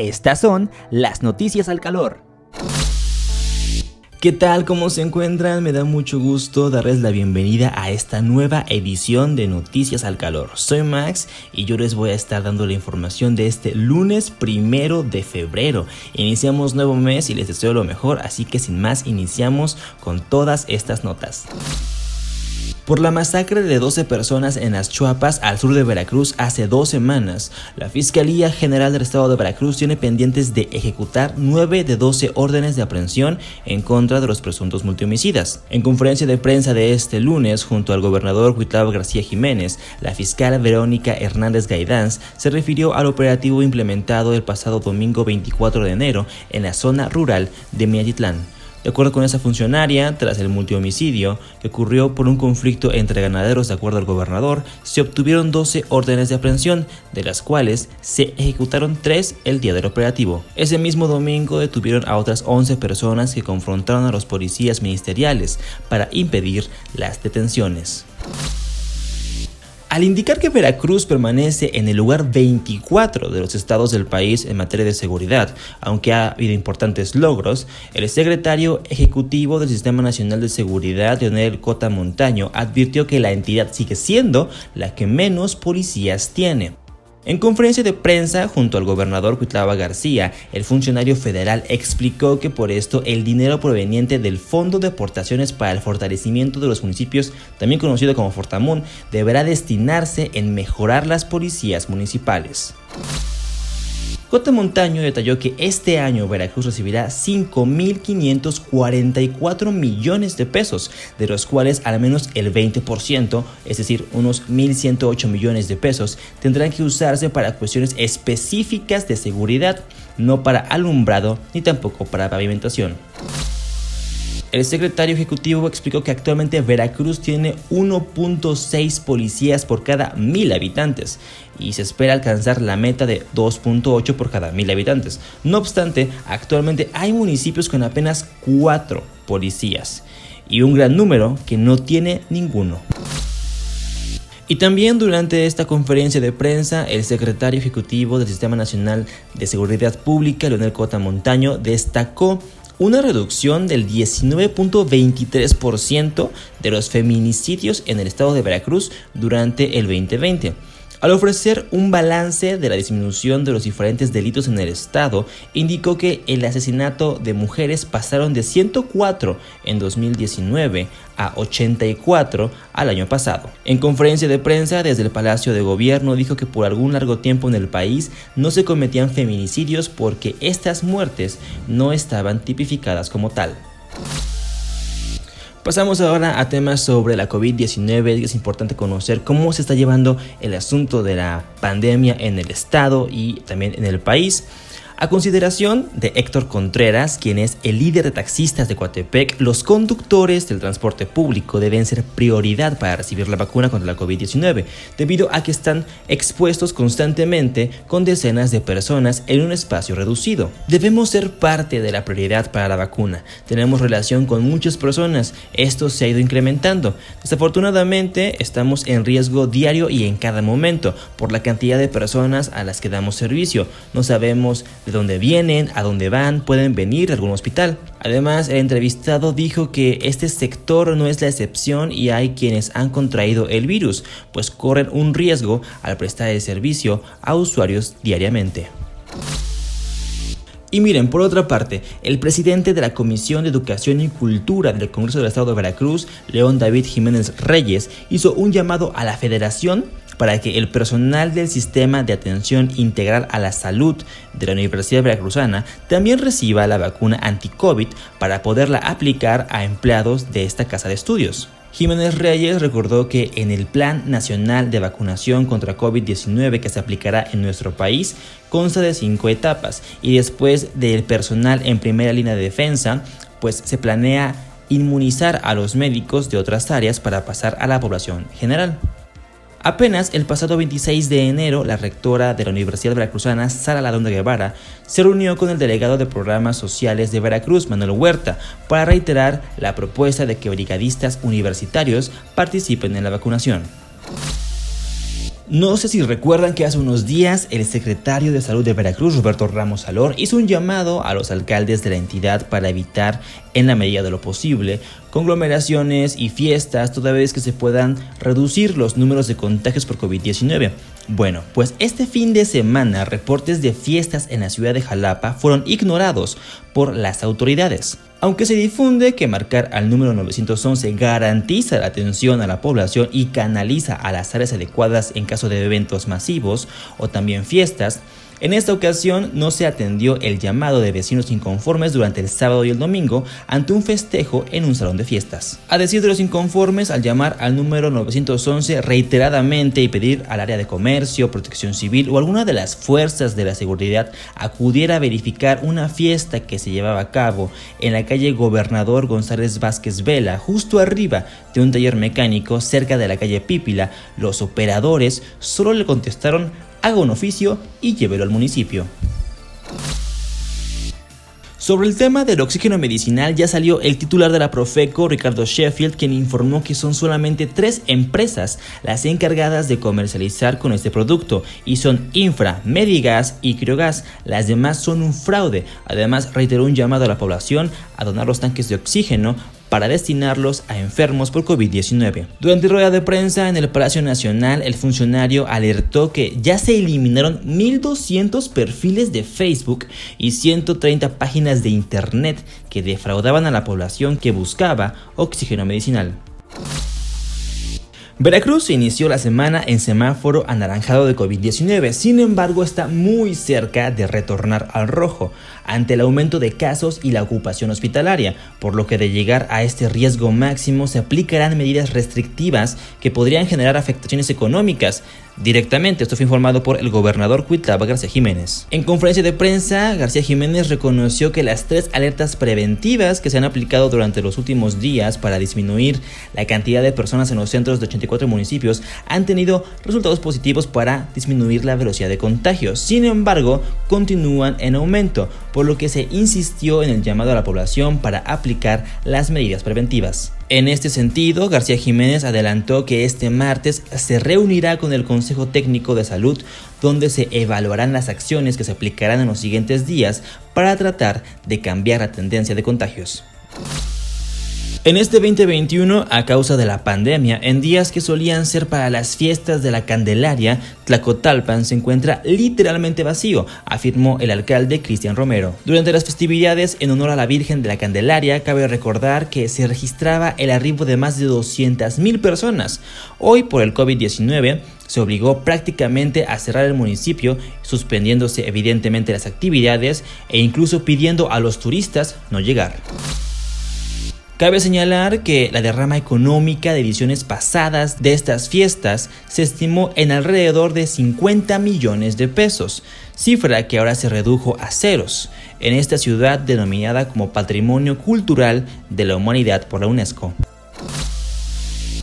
Estas son las noticias al calor. ¿Qué tal? ¿Cómo se encuentran? Me da mucho gusto darles la bienvenida a esta nueva edición de Noticias al Calor. Soy Max y yo les voy a estar dando la información de este lunes primero de febrero. Iniciamos nuevo mes y les deseo lo mejor, así que sin más iniciamos con todas estas notas por la masacre de 12 personas en las Chuapas al sur de Veracruz hace dos semanas. La Fiscalía General del Estado de Veracruz tiene pendientes de ejecutar 9 de 12 órdenes de aprehensión en contra de los presuntos multihomicidas. En conferencia de prensa de este lunes, junto al gobernador Huitlao García Jiménez, la fiscal Verónica Hernández Gaidanz se refirió al operativo implementado el pasado domingo 24 de enero en la zona rural de Miatitlán. De acuerdo con esa funcionaria, tras el multihomicidio que ocurrió por un conflicto entre ganaderos de acuerdo al gobernador, se obtuvieron 12 órdenes de aprehensión, de las cuales se ejecutaron 3 el día del operativo. Ese mismo domingo detuvieron a otras 11 personas que confrontaron a los policías ministeriales para impedir las detenciones. Al indicar que Veracruz permanece en el lugar 24 de los estados del país en materia de seguridad, aunque ha habido importantes logros, el secretario ejecutivo del Sistema Nacional de Seguridad, Leonel Cota Montaño, advirtió que la entidad sigue siendo la que menos policías tiene. En conferencia de prensa junto al gobernador Cuitlava García, el funcionario federal explicó que por esto el dinero proveniente del Fondo de Aportaciones para el Fortalecimiento de los Municipios, también conocido como Fortamun, deberá destinarse en mejorar las policías municipales. Cota Montaño detalló que este año Veracruz recibirá 5.544 millones de pesos, de los cuales al menos el 20%, es decir, unos 1.108 millones de pesos, tendrán que usarse para cuestiones específicas de seguridad, no para alumbrado ni tampoco para pavimentación. El secretario ejecutivo explicó que actualmente Veracruz tiene 1.6 policías por cada mil habitantes y se espera alcanzar la meta de 2.8 por cada mil habitantes. No obstante, actualmente hay municipios con apenas 4 policías y un gran número que no tiene ninguno. Y también durante esta conferencia de prensa, el secretario ejecutivo del Sistema Nacional de Seguridad Pública, Leonel Cota Montaño, destacó una reducción del 19.23% de los feminicidios en el estado de Veracruz durante el 2020. Al ofrecer un balance de la disminución de los diferentes delitos en el estado, indicó que el asesinato de mujeres pasaron de 104 en 2019 a 84 al año pasado. En conferencia de prensa desde el Palacio de Gobierno dijo que por algún largo tiempo en el país no se cometían feminicidios porque estas muertes no estaban tipificadas como tal. Pasamos ahora a temas sobre la COVID-19. Es importante conocer cómo se está llevando el asunto de la pandemia en el estado y también en el país. A consideración de Héctor Contreras, quien es el líder de taxistas de Coatepec, los conductores del transporte público deben ser prioridad para recibir la vacuna contra la COVID-19, debido a que están expuestos constantemente con decenas de personas en un espacio reducido. Debemos ser parte de la prioridad para la vacuna. Tenemos relación con muchas personas, esto se ha ido incrementando. Desafortunadamente, estamos en riesgo diario y en cada momento por la cantidad de personas a las que damos servicio. No sabemos de dónde vienen, a dónde van, pueden venir a algún hospital. Además, el entrevistado dijo que este sector no es la excepción y hay quienes han contraído el virus, pues corren un riesgo al prestar el servicio a usuarios diariamente. Y miren, por otra parte, el presidente de la Comisión de Educación y Cultura del Congreso del Estado de Veracruz, León David Jiménez Reyes, hizo un llamado a la Federación para que el personal del Sistema de Atención Integral a la Salud de la Universidad Veracruzana también reciba la vacuna anti-COVID para poderla aplicar a empleados de esta casa de estudios. Jiménez Reyes recordó que en el Plan Nacional de Vacunación contra COVID-19 que se aplicará en nuestro país consta de cinco etapas y después del personal en primera línea de defensa, pues se planea inmunizar a los médicos de otras áreas para pasar a la población general. Apenas el pasado 26 de enero, la rectora de la Universidad Veracruzana, Sara Ladonde Guevara, se reunió con el delegado de programas sociales de Veracruz, Manuel Huerta, para reiterar la propuesta de que brigadistas universitarios participen en la vacunación. No sé si recuerdan que hace unos días el secretario de Salud de Veracruz, Roberto Ramos Salor, hizo un llamado a los alcaldes de la entidad para evitar, en la medida de lo posible, conglomeraciones y fiestas toda vez que se puedan reducir los números de contagios por COVID-19. Bueno, pues este fin de semana reportes de fiestas en la ciudad de Jalapa fueron ignorados por las autoridades. Aunque se difunde que marcar al número 911 garantiza la atención a la población y canaliza a las áreas adecuadas en caso de eventos masivos o también fiestas, en esta ocasión no se atendió el llamado de vecinos inconformes durante el sábado y el domingo ante un festejo en un salón de fiestas. A decir de los inconformes, al llamar al número 911 reiteradamente y pedir al área de comercio, protección civil o alguna de las fuerzas de la seguridad acudiera a verificar una fiesta que se llevaba a cabo en la calle Gobernador González Vázquez Vela, justo arriba de un taller mecánico cerca de la calle Pípila, los operadores solo le contestaron haga un oficio y llévelo al municipio. Sobre el tema del oxígeno medicinal ya salió el titular de la Profeco, Ricardo Sheffield, quien informó que son solamente tres empresas las encargadas de comercializar con este producto y son Infra, Medigas y Criogas. Las demás son un fraude. Además reiteró un llamado a la población a donar los tanques de oxígeno para destinarlos a enfermos por COVID-19. Durante rueda de prensa en el Palacio Nacional, el funcionario alertó que ya se eliminaron 1.200 perfiles de Facebook y 130 páginas de Internet que defraudaban a la población que buscaba oxígeno medicinal. Veracruz inició la semana en semáforo anaranjado de COVID-19, sin embargo está muy cerca de retornar al rojo ante el aumento de casos y la ocupación hospitalaria, por lo que de llegar a este riesgo máximo se aplicarán medidas restrictivas que podrían generar afectaciones económicas, directamente. Esto fue informado por el gobernador Cuitlava García Jiménez. En conferencia de prensa, García Jiménez reconoció que las tres alertas preventivas que se han aplicado durante los últimos días para disminuir la cantidad de personas en los centros de 84 municipios han tenido resultados positivos para disminuir la velocidad de contagio. Sin embargo, continúan en aumento, por lo que se insistió en el llamado a la población para aplicar las medidas preventivas. En este sentido, García Jiménez adelantó que este martes se reunirá con el Consejo Técnico de Salud donde se evaluarán las acciones que se aplicarán en los siguientes días para tratar de cambiar la tendencia de contagios. En este 2021, a causa de la pandemia, en días que solían ser para las fiestas de la Candelaria, Tlacotalpan se encuentra literalmente vacío, afirmó el alcalde Cristian Romero. Durante las festividades en honor a la Virgen de la Candelaria, cabe recordar que se registraba el arribo de más de 200.000 personas. Hoy, por el COVID-19, se obligó prácticamente a cerrar el municipio, suspendiéndose evidentemente las actividades e incluso pidiendo a los turistas no llegar. Cabe señalar que la derrama económica de ediciones pasadas de estas fiestas se estimó en alrededor de 50 millones de pesos, cifra que ahora se redujo a ceros en esta ciudad denominada como Patrimonio Cultural de la Humanidad por la UNESCO.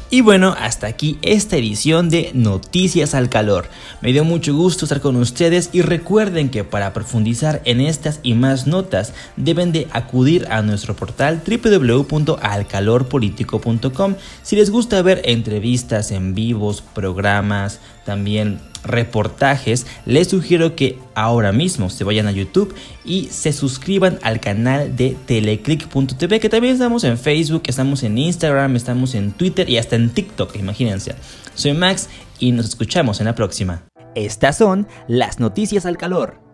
Y bueno, hasta aquí esta edición de Noticias al Calor. Me dio mucho gusto estar con ustedes y recuerden que para profundizar en estas y más notas deben de acudir a nuestro portal www.alcalorpolitico.com si les gusta ver entrevistas en vivos, programas, también reportajes, les sugiero que ahora mismo se vayan a YouTube y se suscriban al canal de teleclick.tv, que también estamos en Facebook, estamos en Instagram, estamos en Twitter y hasta en TikTok, imagínense. Soy Max y nos escuchamos en la próxima. Estas son las noticias al calor.